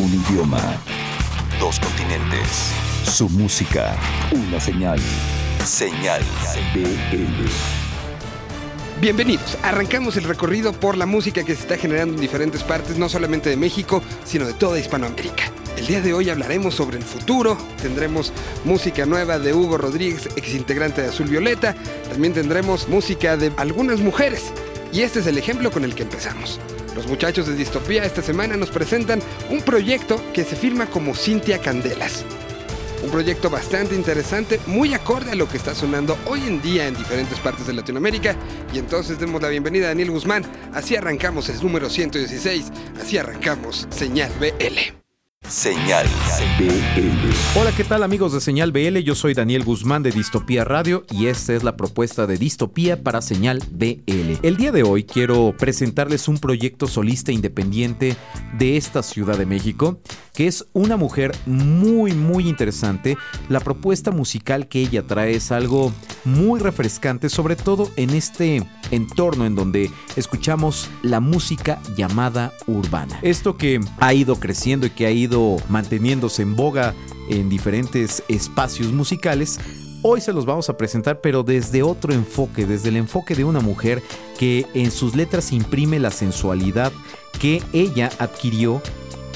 Un idioma. Dos continentes. Su música. Una señal. Señal BL. Bienvenidos. Arrancamos el recorrido por la música que se está generando en diferentes partes, no solamente de México, sino de toda Hispanoamérica. El día de hoy hablaremos sobre el futuro, tendremos música nueva de Hugo Rodríguez, ex integrante de Azul Violeta, también tendremos música de algunas mujeres. Y este es el ejemplo con el que empezamos. Los muchachos de Distopía esta semana nos presentan un proyecto que se firma como Cintia Candelas. Un proyecto bastante interesante, muy acorde a lo que está sonando hoy en día en diferentes partes de Latinoamérica. Y entonces demos la bienvenida a Daniel Guzmán. Así arrancamos el número 116. Así arrancamos Señal BL. Señal BL. Hola, ¿qué tal amigos de Señal BL? Yo soy Daniel Guzmán de Distopía Radio y esta es la propuesta de Distopía para Señal BL. El día de hoy quiero presentarles un proyecto solista independiente de esta Ciudad de México, que es una mujer muy muy interesante. La propuesta musical que ella trae es algo muy refrescante, sobre todo en este entorno en donde escuchamos la música llamada urbana. Esto que ha ido creciendo y que ha ido manteniéndose en boga en diferentes espacios musicales, hoy se los vamos a presentar pero desde otro enfoque, desde el enfoque de una mujer que en sus letras imprime la sensualidad que ella adquirió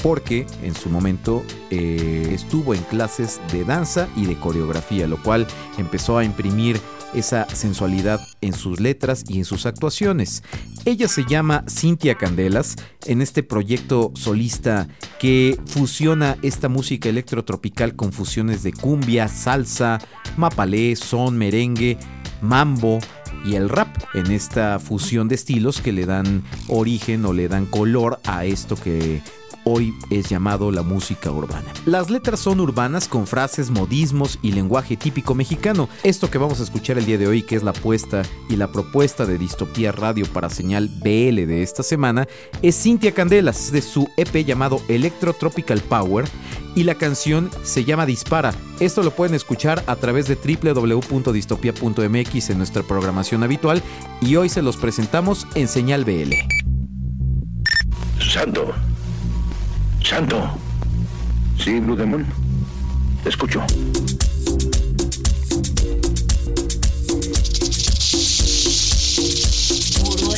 porque en su momento eh, estuvo en clases de danza y de coreografía, lo cual empezó a imprimir esa sensualidad en sus letras y en sus actuaciones. Ella se llama Cintia Candelas en este proyecto solista que fusiona esta música electrotropical con fusiones de cumbia, salsa, mapalé, son, merengue, mambo, y el rap en esta fusión de estilos que le dan origen o le dan color a esto que hoy es llamado la música urbana. Las letras son urbanas con frases, modismos y lenguaje típico mexicano. Esto que vamos a escuchar el día de hoy, que es la apuesta y la propuesta de Distopía Radio para señal BL de esta semana, es Cintia Candelas de su EP llamado Electro Tropical Power y la canción se llama Dispara. Esto lo pueden escuchar a través de www.distopia.mx en nuestra programación habitual y hoy se los presentamos en señal BL. Santo. Santo. Sí, Blue Demon. Te escucho. Puro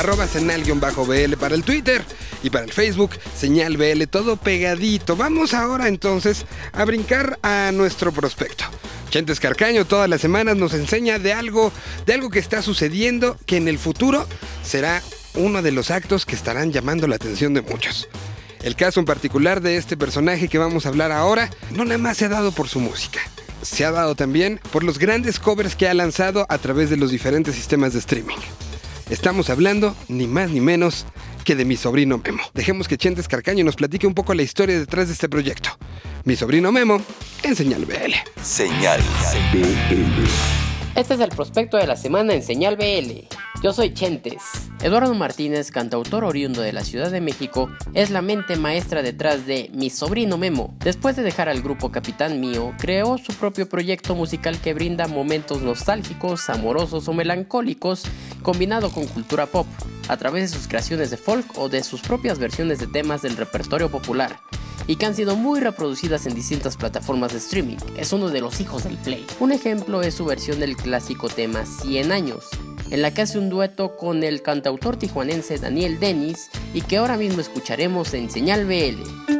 arroba senal-bl para el Twitter y para el Facebook, señal BL, todo pegadito. Vamos ahora entonces a brincar a nuestro prospecto. Chentes Carcaño todas las semanas nos enseña de algo, de algo que está sucediendo que en el futuro será uno de los actos que estarán llamando la atención de muchos. El caso en particular de este personaje que vamos a hablar ahora no nada más se ha dado por su música, se ha dado también por los grandes covers que ha lanzado a través de los diferentes sistemas de streaming. Estamos hablando ni más ni menos que de mi sobrino Memo. Dejemos que Chentes Carcaño nos platique un poco la historia detrás de este proyecto. Mi sobrino Memo en Señal BL. Señal. BL. Este es el prospecto de la semana en Señal BL. Yo soy Chentes. Eduardo Martínez, cantautor oriundo de la Ciudad de México, es la mente maestra detrás de Mi sobrino Memo. Después de dejar al grupo Capitán Mío, creó su propio proyecto musical que brinda momentos nostálgicos, amorosos o melancólicos, combinado con cultura pop, a través de sus creaciones de folk o de sus propias versiones de temas del repertorio popular y que han sido muy reproducidas en distintas plataformas de streaming. Es uno de los hijos del Play. Un ejemplo es su versión del clásico tema 100 años, en la que hace un dueto con el cantautor tijuanense Daniel Dennis y que ahora mismo escucharemos en Señal BL.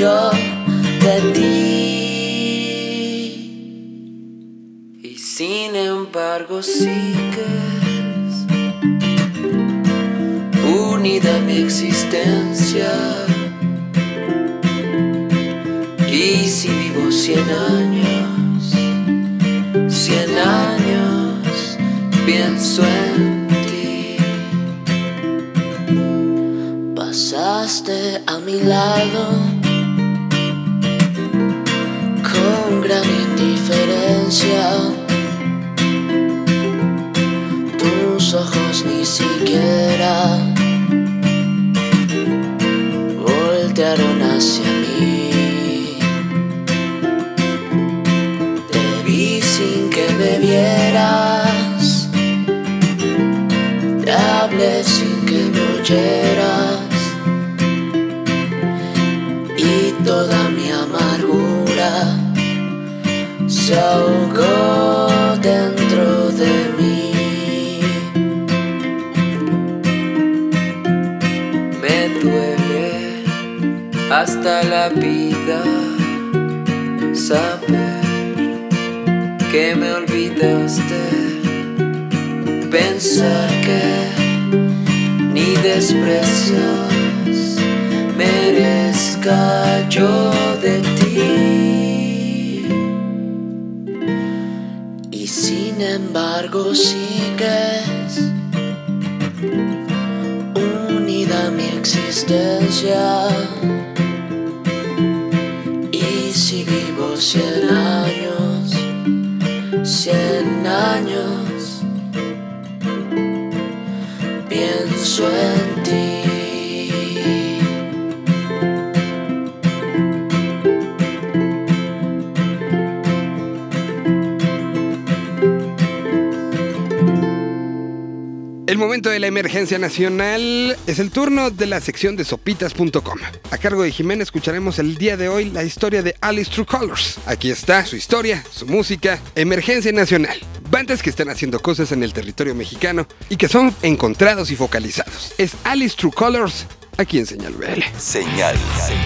yo de ti. Y sin embargo sigues unida mi existencia. Y si vivo cien años, cien años, pienso en ti. Pasaste a mi lado Tus ojos ni siquiera voltearon hacia mí. Te vi sin que me vieras. Te hablé sin que me oyeras. Se ahogó dentro de mí. Me duele hasta la vida saber que me olvidaste, pensar que ni desprecios merezca yo embargo sigues unida mi existencia. Y si vivo cien años, cien años, momento de la emergencia nacional es el turno de la sección de sopitas.com. A cargo de Jimena escucharemos el día de hoy la historia de Alice True Colors. Aquí está su historia, su música, emergencia nacional. bandas que están haciendo cosas en el territorio mexicano y que son encontrados y focalizados. Es Alice True Colors, aquí en Señal BL. Señal.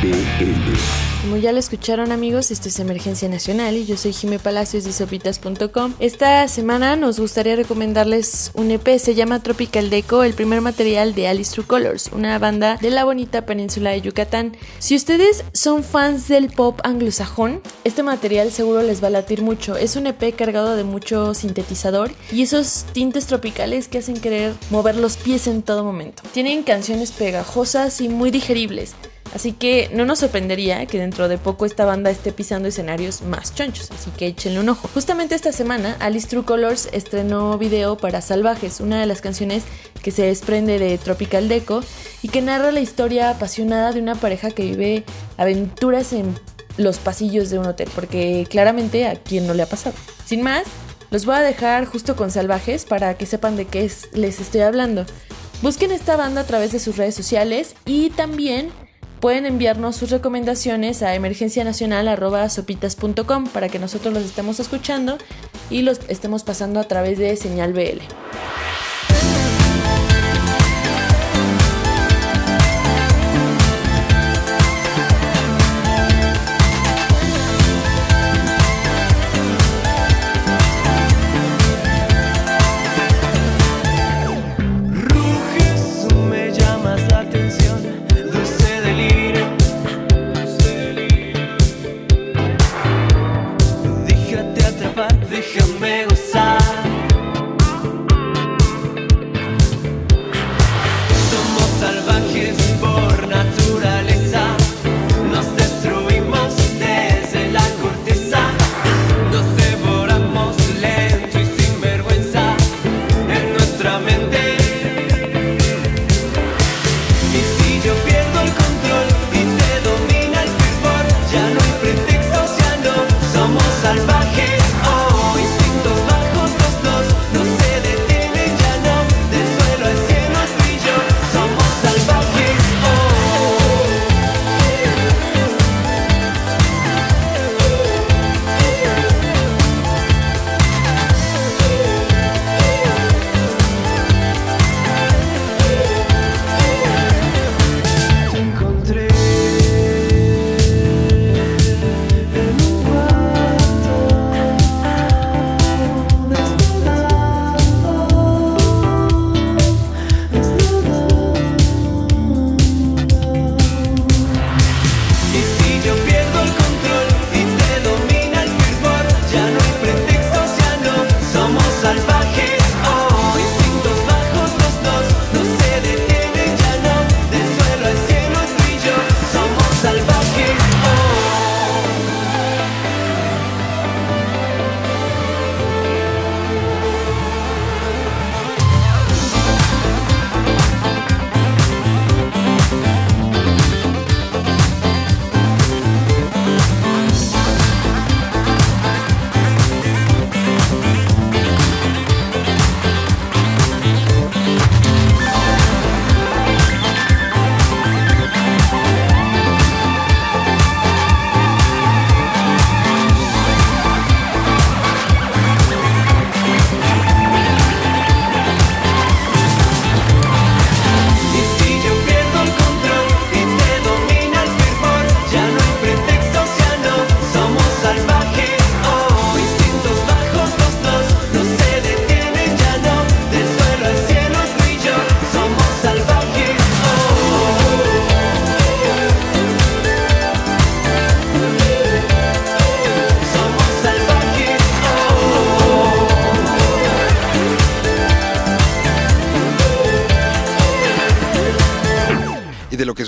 BL. Como ya lo escucharon amigos, esto es Emergencia Nacional y yo soy Jime Palacios de sopitas.com. Esta semana nos gustaría recomendarles un EP, se llama Tropical Deco, el primer material de Alice True Colors, una banda de la bonita península de Yucatán. Si ustedes son fans del pop anglosajón, este material seguro les va a latir mucho. Es un EP cargado de mucho sintetizador y esos tintes tropicales que hacen querer mover los pies en todo momento. Tienen canciones pegajosas y muy digeribles. Así que no nos sorprendería que dentro de poco esta banda esté pisando escenarios más chonchos, así que échenle un ojo. Justamente esta semana, Alice True Colors estrenó video para Salvajes, una de las canciones que se desprende de Tropical Deco y que narra la historia apasionada de una pareja que vive aventuras en los pasillos de un hotel, porque claramente a quien no le ha pasado. Sin más, los voy a dejar justo con Salvajes para que sepan de qué es- les estoy hablando. Busquen esta banda a través de sus redes sociales y también pueden enviarnos sus recomendaciones a emergencianacional.sopitas.com para que nosotros los estemos escuchando y los estemos pasando a través de señal BL.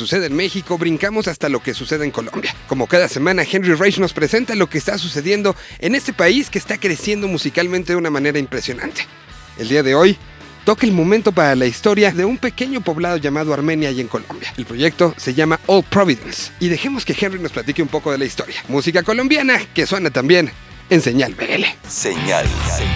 Sucede en México, brincamos hasta lo que sucede en Colombia. Como cada semana, Henry Reich nos presenta lo que está sucediendo en este país que está creciendo musicalmente de una manera impresionante. El día de hoy, toca el momento para la historia de un pequeño poblado llamado Armenia y en Colombia. El proyecto se llama All Providence. Y dejemos que Henry nos platique un poco de la historia. Música colombiana que suena también en Señal BL. Señal.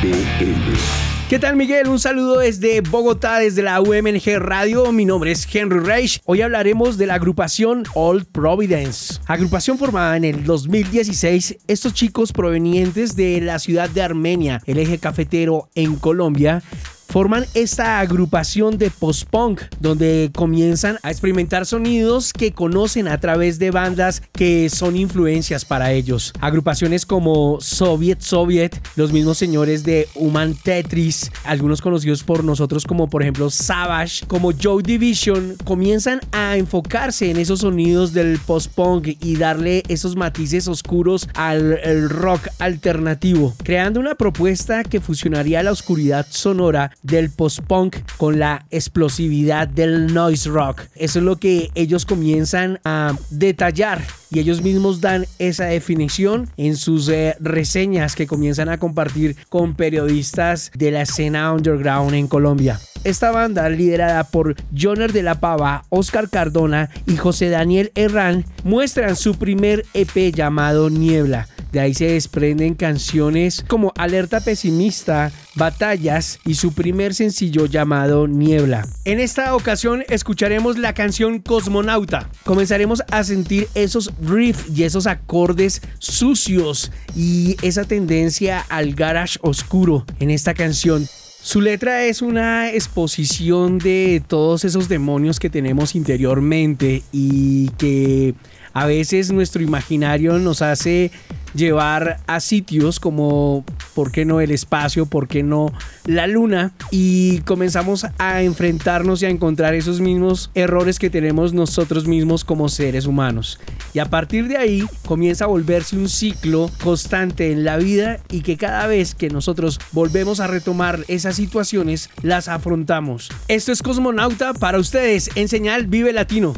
BL. ¿Qué tal Miguel? Un saludo desde Bogotá, desde la UMNG Radio. Mi nombre es Henry Reich. Hoy hablaremos de la agrupación Old Providence. Agrupación formada en el 2016, estos chicos provenientes de la ciudad de Armenia, el eje cafetero en Colombia, forman esta agrupación de post-punk, donde comienzan a experimentar sonidos que conocen a través de bandas que son influencias para ellos. Agrupaciones como Soviet Soviet, los mismos señores de Human Tetris, algunos conocidos por nosotros como por ejemplo Savage, como Joe Division, comienzan a enfocarse en esos sonidos del post-punk y darle esos matices oscuros al rock alternativo, creando una propuesta que fusionaría la oscuridad sonora del post-punk con la explosividad del noise rock. Eso es lo que ellos comienzan a detallar y ellos mismos dan esa definición en sus eh, reseñas que comienzan a compartir con periodistas de la escena underground en Colombia. Esta banda, liderada por Joner de la Pava, Oscar Cardona y José Daniel Herrán, muestran su primer EP llamado Niebla. De ahí se desprenden canciones como Alerta Pesimista, Batallas y su primer sencillo llamado Niebla. En esta ocasión escucharemos la canción Cosmonauta. Comenzaremos a sentir esos riffs y esos acordes sucios y esa tendencia al garage oscuro en esta canción. Su letra es una exposición de todos esos demonios que tenemos interiormente y que a veces nuestro imaginario nos hace llevar a sitios como, ¿por qué no el espacio? ¿Por qué no la luna? Y comenzamos a enfrentarnos y a encontrar esos mismos errores que tenemos nosotros mismos como seres humanos. Y a partir de ahí comienza a volverse un ciclo constante en la vida y que cada vez que nosotros volvemos a retomar esas situaciones, las afrontamos. Esto es Cosmonauta para ustedes en señal Vive Latino.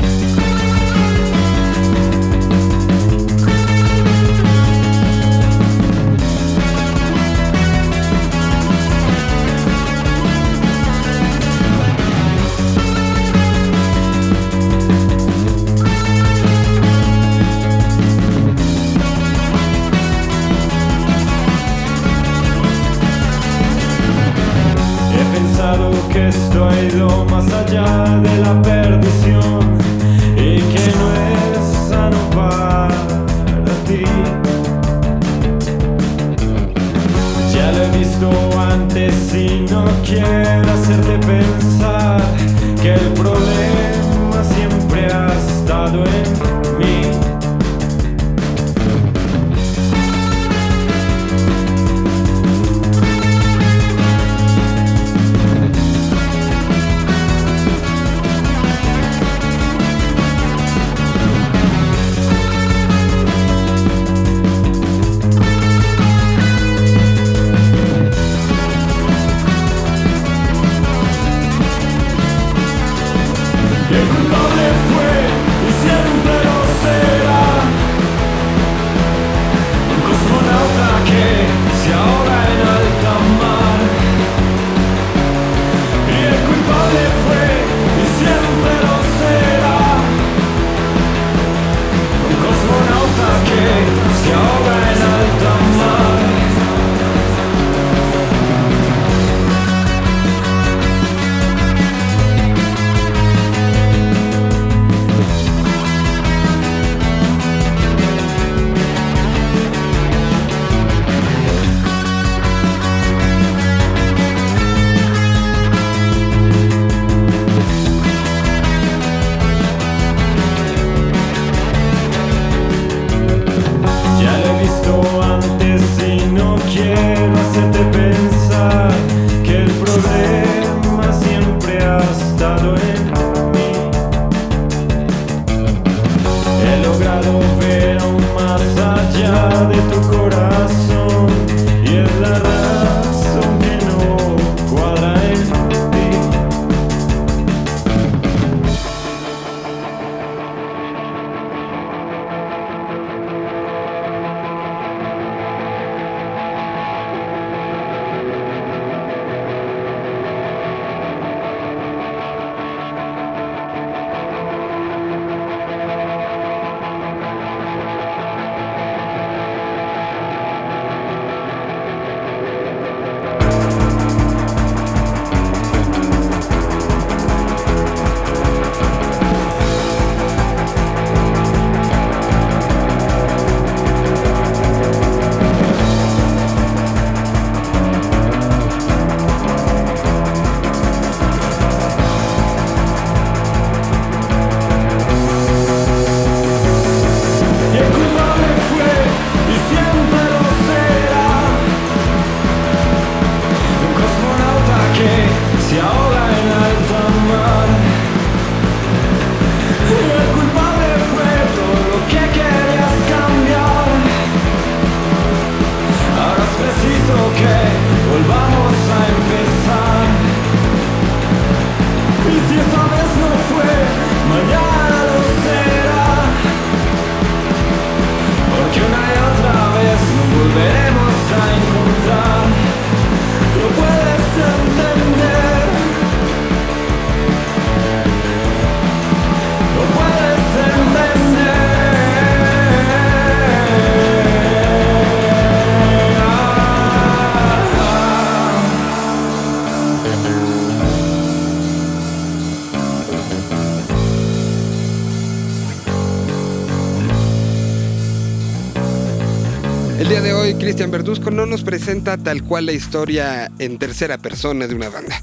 El día de hoy, Cristian Verduzco no nos presenta tal cual la historia en tercera persona de una banda.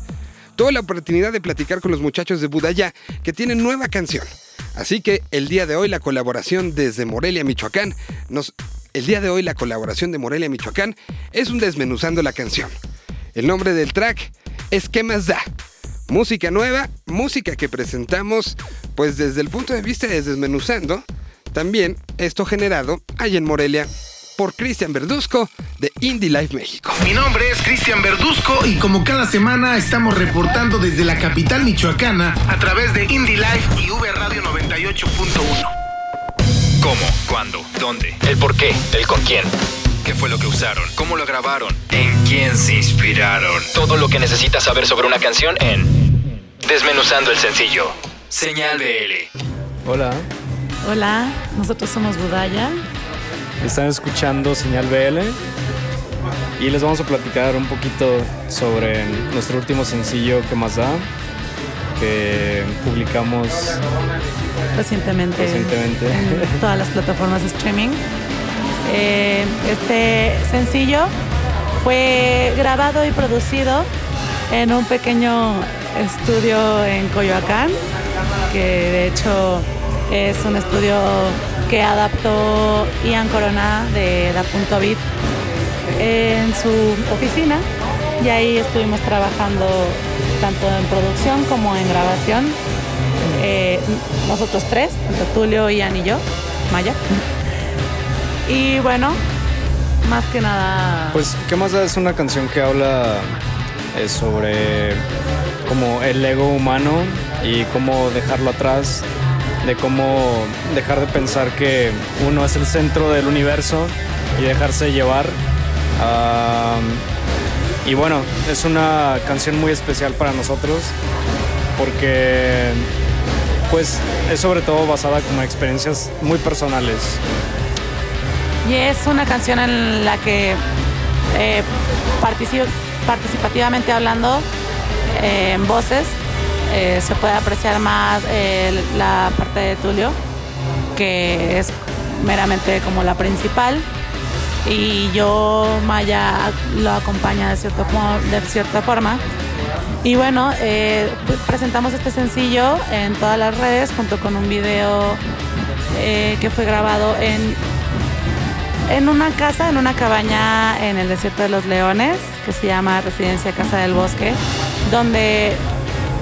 Tuve la oportunidad de platicar con los muchachos de Budaya que tienen nueva canción. Así que el día de hoy la colaboración desde Morelia, Michoacán. El día de hoy la colaboración de Morelia, Michoacán es un desmenuzando la canción. El nombre del track es ¿Qué más da? Música nueva, música que presentamos pues desde el punto de vista de desmenuzando. También esto generado ahí en Morelia por Cristian Verduzco de Indie Life México. Mi nombre es Cristian Verduzco y como cada semana estamos reportando desde la capital michoacana a través de Indie Life y V Radio 98.1. ¿Cómo? ¿Cuándo? ¿Dónde? ¿El por qué? ¿El con quién? ¿Qué fue lo que usaron? ¿Cómo lo grabaron? ¿En quién se inspiraron? Todo lo que necesitas saber sobre una canción en Desmenuzando el sencillo. Señal BL. Hola, Hola, nosotros somos Budaya. Están escuchando Señal BL y les vamos a platicar un poquito sobre nuestro último sencillo que más da, que publicamos Recientemente, Recientemente. en todas las plataformas de streaming. Eh, este sencillo fue grabado y producido en un pequeño estudio en Coyoacán, que de hecho es un estudio que adaptó Ian Corona de Da Punto Beat en su oficina y ahí estuvimos trabajando tanto en producción como en grabación. Eh, nosotros tres, tanto Tulio, Ian y yo, Maya. Y bueno, más que nada... Pues, ¿qué más da? Es una canción que habla eh, sobre como el ego humano y cómo dejarlo atrás, de cómo dejar de pensar que uno es el centro del universo y dejarse llevar. Y bueno, es una canción muy especial para nosotros porque pues es sobre todo basada como en experiencias muy personales. Y es una canción en la que eh, partici- participativamente hablando eh, en voces eh, se puede apreciar más eh, la parte de Tulio, que es meramente como la principal. Y yo, Maya, lo acompaña de, cierta forma. Y bueno, eh, presentamos este sencillo en todas las redes junto con un video que fue grabado en en una casa, en una cabaña en el desierto de los leones, que se llama Residencia Casa del Bosque, donde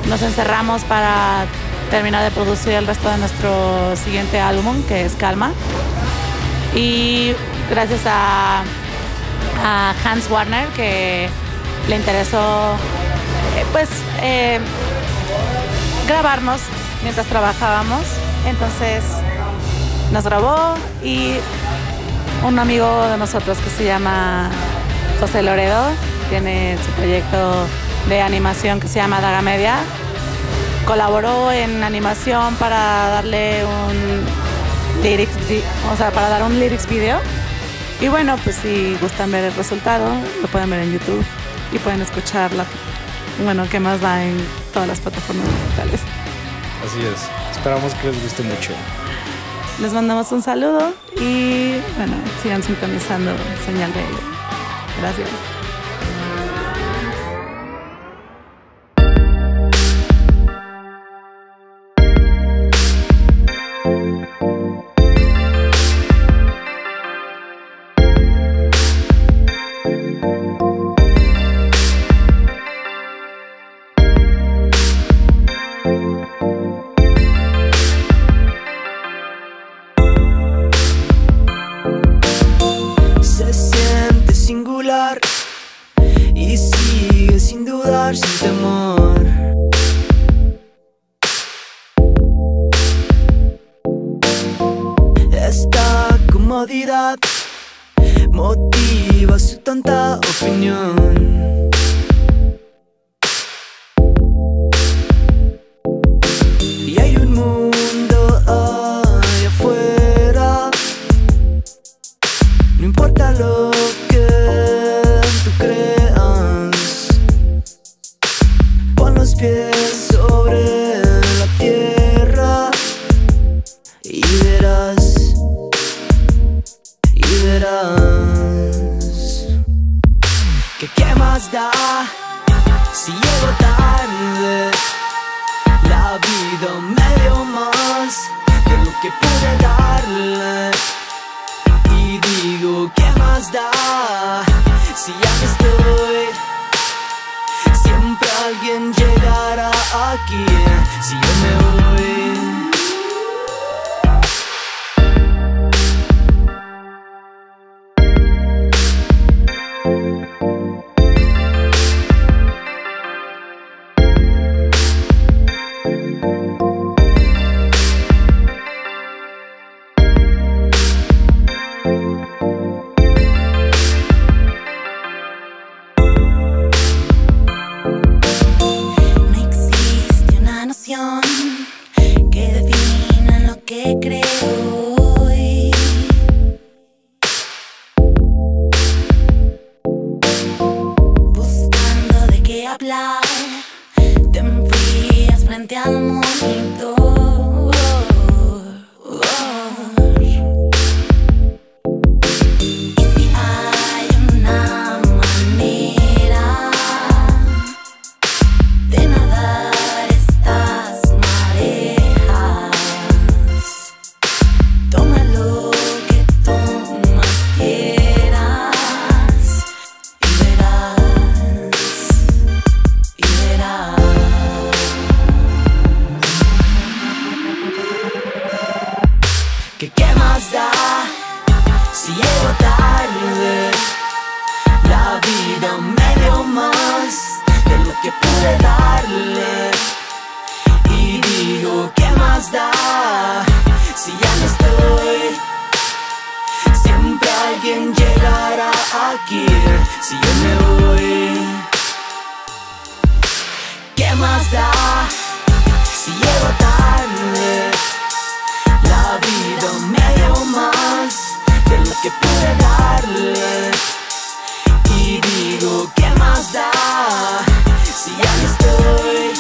nos encerramos para terminar de producir el resto de nuestro siguiente álbum, que es Calma. Y gracias a, Hans Warner, que le interesó, eh, pues, eh, grabarnos mientras trabajábamos. Entonces nos grabó y un amigo de nosotros que se llama José Loredo, tiene su proyecto de animación que se llama Daga Media. Colaboró en animación para darle un lyrics, o sea, para dar un lyrics video. Y bueno, pues si gustan ver el resultado, lo pueden ver en YouTube y pueden escuchar la, bueno, que más da en todas las plataformas digitales. Así es. Esperamos que les guste mucho. Les mandamos un saludo y bueno, sigan sintonizando señal de ello. Gracias. No importa lo que tú creas. Más da si llego tarde. La vida me dio más de lo que pude darle. Y digo, ¿qué más da si ya no estoy? Siempre alguien llegará aquí si yo me voy. ¿Qué más da si llego tarde? Que pude darle. Y digo, ¿qué más da si ya no estoy?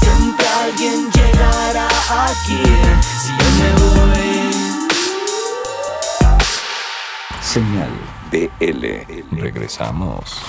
Siempre alguien llegará aquí si yo me voy. Señal BL. Regresamos.